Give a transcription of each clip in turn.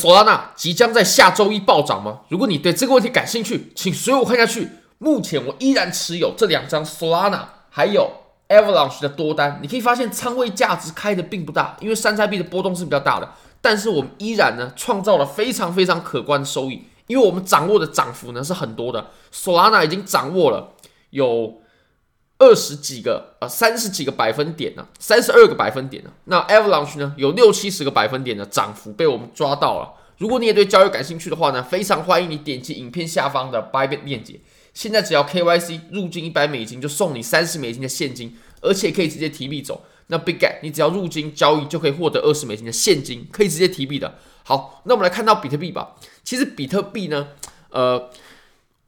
Solana 即将在下周一暴涨吗？如果你对这个问题感兴趣，请随我看下去。目前我依然持有这两张 Solana，还有 Avalanche 的多单。你可以发现仓位价值开的并不大，因为山寨币的波动是比较大的。但是我们依然呢创造了非常非常可观的收益，因为我们掌握的涨幅呢是很多的。Solana 已经掌握了有。二十几个啊，三十几个百分点呢，三十二个百分点呢。那 Avalanche 呢，有六七十个百分点的涨幅被我们抓到了。如果你也对交易感兴趣的话呢，非常欢迎你点击影片下方的 Bybit 链接。现在只要 KYC 入金一百美金，就送你三十美金的现金，而且可以直接提币走。那 Big Get，你只要入金交易就可以获得二十美金的现金，可以直接提币的。好，那我们来看到比特币吧。其实比特币呢，呃，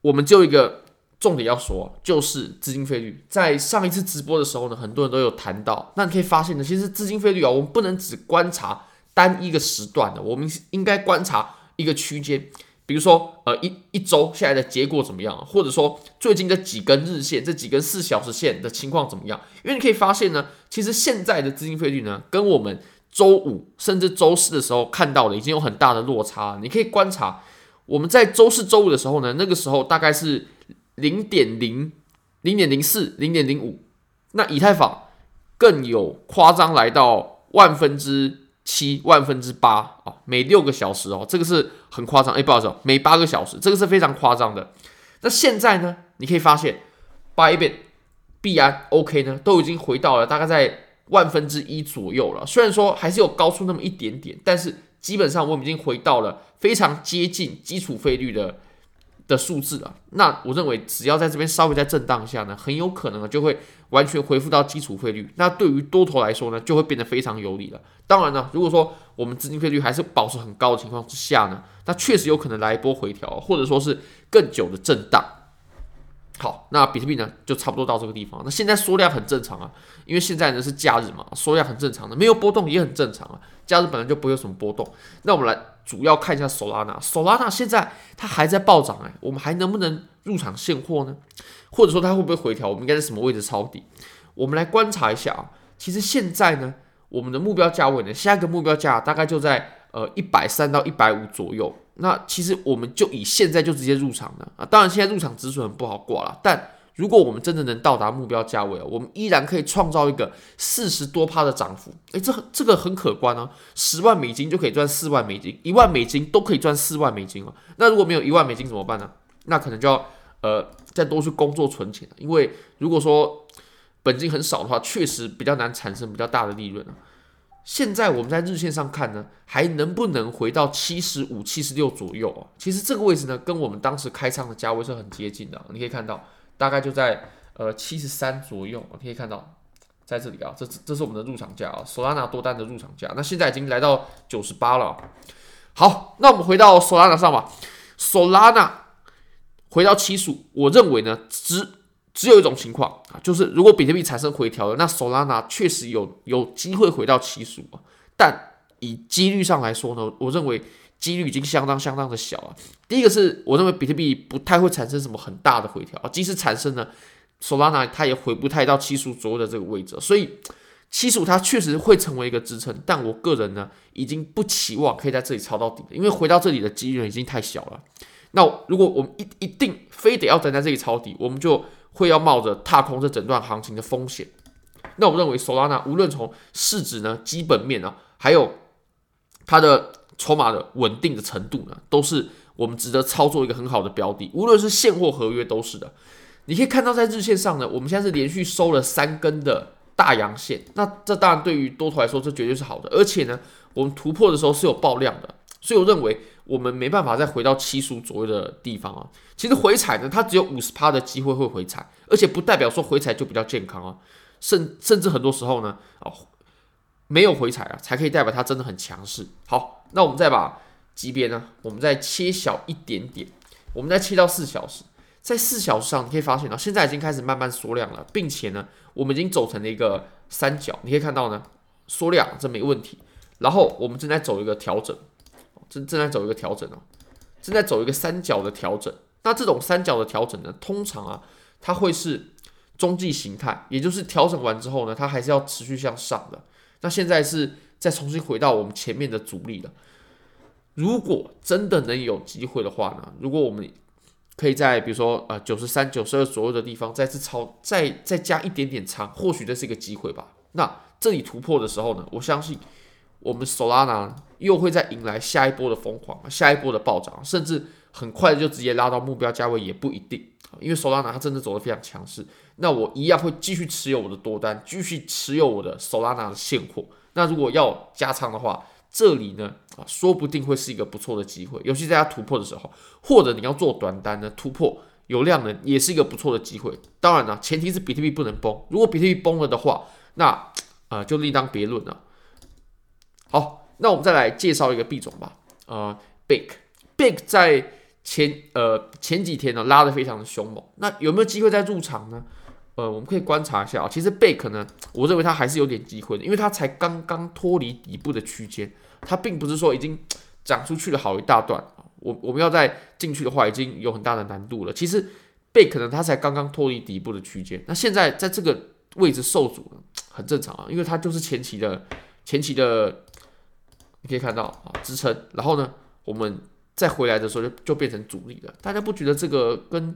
我们就一个。重点要说，就是资金费率。在上一次直播的时候呢，很多人都有谈到。那你可以发现呢，其实资金费率啊，我们不能只观察单一个时段的，我们应该观察一个区间。比如说，呃，一一周下来的结果怎么样，或者说最近这几根日线、这几根四小时线的情况怎么样？因为你可以发现呢，其实现在的资金费率呢，跟我们周五甚至周四的时候看到的已经有很大的落差。你可以观察，我们在周四周五的时候呢，那个时候大概是。零点零零点零四零点零五，那以太坊更有夸张，来到万分之七万分之八啊，每六个小时哦，这个是很夸张。哎，不好意思，每八个小时，这个是非常夸张的。那现在呢，你可以发现，Bybit 币安 OK 呢，都已经回到了大概在万分之一左右了。虽然说还是有高出那么一点点，但是基本上我们已经回到了非常接近基础费率的。的数字啊，那我认为只要在这边稍微在震荡一下呢，很有可能就会完全恢复到基础费率。那对于多头来说呢，就会变得非常有利了。当然呢，如果说我们资金费率还是保持很高的情况之下呢，那确实有可能来一波回调，或者说是更久的震荡。好，那比特币呢，就差不多到这个地方。那现在缩量很正常啊，因为现在呢是假日嘛，缩量很正常的，没有波动也很正常啊。假日本来就不会有什么波动。那我们来主要看一下 Solana，Solana 现在它还在暴涨哎，我们还能不能入场现货呢？或者说它会不会回调？我们应该在什么位置抄底？我们来观察一下啊。其实现在呢，我们的目标价位呢，下一个目标价大概就在呃一百三到一百五左右。那其实我们就以现在就直接入场了啊，当然现在入场止损不好挂了，但如果我们真的能到达目标价位啊，我们依然可以创造一个四十多趴的涨幅，诶，这这个很可观啊，十万美金就可以赚四万美金，一万美金都可以赚四万美金了。那如果没有一万美金怎么办呢？那可能就要呃再多去工作存钱，因为如果说本金很少的话，确实比较难产生比较大的利润啊。现在我们在日线上看呢，还能不能回到七十五、七十六左右啊？其实这个位置呢，跟我们当时开仓的价位是很接近的。你可以看到，大概就在呃七十三左右。你可以看到，在这里啊，这这是我们的入场价啊，Solana 多单的入场价。那现在已经来到九十八了。好，那我们回到 Solana 上吧。Solana 回到七十五，我认为呢，值只有一种情况啊，就是如果比特币产生回调了，那 Solana 确实有有机会回到七十五，但以几率上来说呢，我认为几率已经相当相当的小了。第一个是我认为比特币不太会产生什么很大的回调啊，即使产生呢，Solana 它也回不太到七十五左右的这个位置，所以七十五它确实会成为一个支撑，但我个人呢已经不期望可以在这里抄到底了，因为回到这里的几率已经太小了。那如果我们一一定非得要等在这里抄底，我们就会要冒着踏空这整段行情的风险。那我认为 Solana 无论从市值呢、基本面啊，还有它的筹码的稳定的程度呢，都是我们值得操作一个很好的标的。无论是现货合约都是的。你可以看到在日线上呢，我们现在是连续收了三根的大阳线。那这当然对于多头来说，这绝对是好的。而且呢，我们突破的时候是有爆量的。所以我认为我们没办法再回到七十五左右的地方啊。其实回踩呢，它只有五十趴的机会会回踩，而且不代表说回踩就比较健康啊。甚甚至很多时候呢，哦，没有回踩啊，才可以代表它真的很强势。好，那我们再把级别呢，我们再切小一点点，我们再切到四小时，在四小时上你可以发现到，现在已经开始慢慢缩量了，并且呢，我们已经走成了一个三角，你可以看到呢，缩量这没问题，然后我们正在走一个调整。正正在走一个调整哦，正在走一个三角的调整。那这种三角的调整呢，通常啊，它会是中继形态，也就是调整完之后呢，它还是要持续向上的。那现在是再重新回到我们前面的阻力的。如果真的能有机会的话呢，如果我们可以在比如说呃九十三、九十二左右的地方再次超，再再加一点点仓，或许这是一个机会吧。那这里突破的时候呢，我相信我们 Solana 又会再迎来下一波的疯狂，下一波的暴涨，甚至很快就直接拉到目标价位也不一定。因为 Solana 它真的走得非常强势，那我一样会继续持有我的多单，继续持有我的 Solana 的现货。那如果要加仓的话，这里呢啊，说不定会是一个不错的机会，尤其在它突破的时候，或者你要做短单呢，突破有量能也是一个不错的机会。当然了，前提是比特币不能崩，如果比特币崩了的话，那啊、呃、就另当别论了。好，那我们再来介绍一个币种吧，呃，Bake，Bake 在。前呃前几天呢拉得非常的凶猛，那有没有机会再入场呢？呃，我们可以观察一下啊。其实贝壳呢，我认为它还是有点机会的，因为它才刚刚脱离底部的区间，它并不是说已经涨出去了好一大段。我我们要再进去的话，已经有很大的难度了。其实贝壳呢，它才刚刚脱离底部的区间，那现在在这个位置受阻呢，很正常啊，因为它就是前期的前期的，你可以看到啊支撑，然后呢我们。再回来的时候就就变成阻力了，大家不觉得这个跟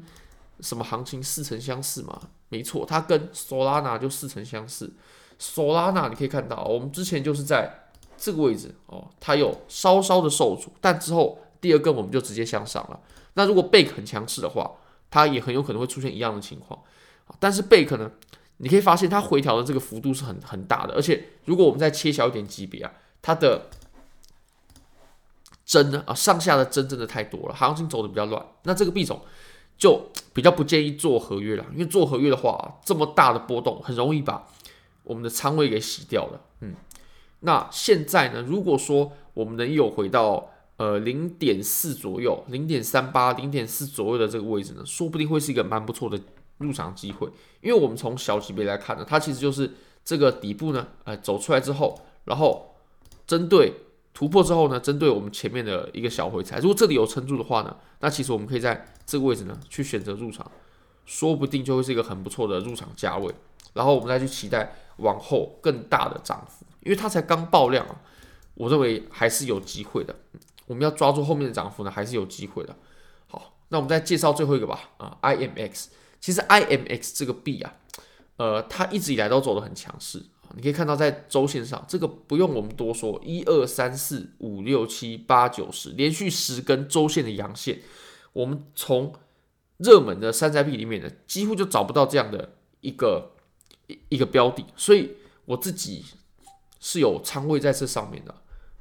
什么行情似曾相似吗？没错，它跟 Solana 就似曾相似。Solana 你可以看到，我们之前就是在这个位置哦，它有稍稍的受阻，但之后第二根我们就直接向上了。那如果 Bak 很强势的话，它也很有可能会出现一样的情况。但是 Bak 呢，你可以发现它回调的这个幅度是很很大的，而且如果我们再切小一点级别啊，它的。针呢啊，上下的针真的太多了，行情走的比较乱。那这个币种就比较不建议做合约了，因为做合约的话，这么大的波动很容易把我们的仓位给洗掉了。嗯，那现在呢，如果说我们能有回到呃零点四左右，零点三八、零点四左右的这个位置呢，说不定会是一个蛮不错的入场机会。因为我们从小级别来看呢，它其实就是这个底部呢，呃，走出来之后，然后针对。突破之后呢，针对我们前面的一个小回踩，如果这里有撑住的话呢，那其实我们可以在这个位置呢去选择入场，说不定就会是一个很不错的入场价位。然后我们再去期待往后更大的涨幅，因为它才刚爆量啊，我认为还是有机会的。我们要抓住后面的涨幅呢，还是有机会的。好，那我们再介绍最后一个吧。啊，IMX，其实 IMX 这个币啊，呃，它一直以来都走得很强势。你可以看到，在周线上，这个不用我们多说，一二三四五六七八九十，连续十根周线的阳线，我们从热门的山寨币里面呢，几乎就找不到这样的一个一一个标的，所以我自己是有仓位在这上面的。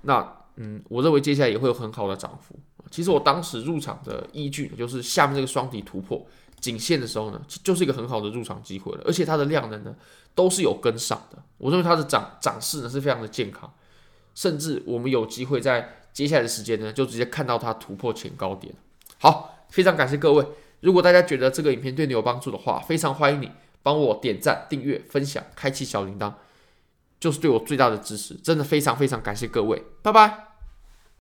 那嗯，我认为接下来也会有很好的涨幅。其实我当时入场的依据就是下面这个双底突破。颈线的时候呢，就是一个很好的入场机会了，而且它的量能呢都是有跟上的。我认为它的涨涨势呢是非常的健康，甚至我们有机会在接下来的时间呢就直接看到它突破前高点。好，非常感谢各位。如果大家觉得这个影片对你有帮助的话，非常欢迎你帮我点赞、订阅、分享、开启小铃铛，就是对我最大的支持。真的非常非常感谢各位，拜拜。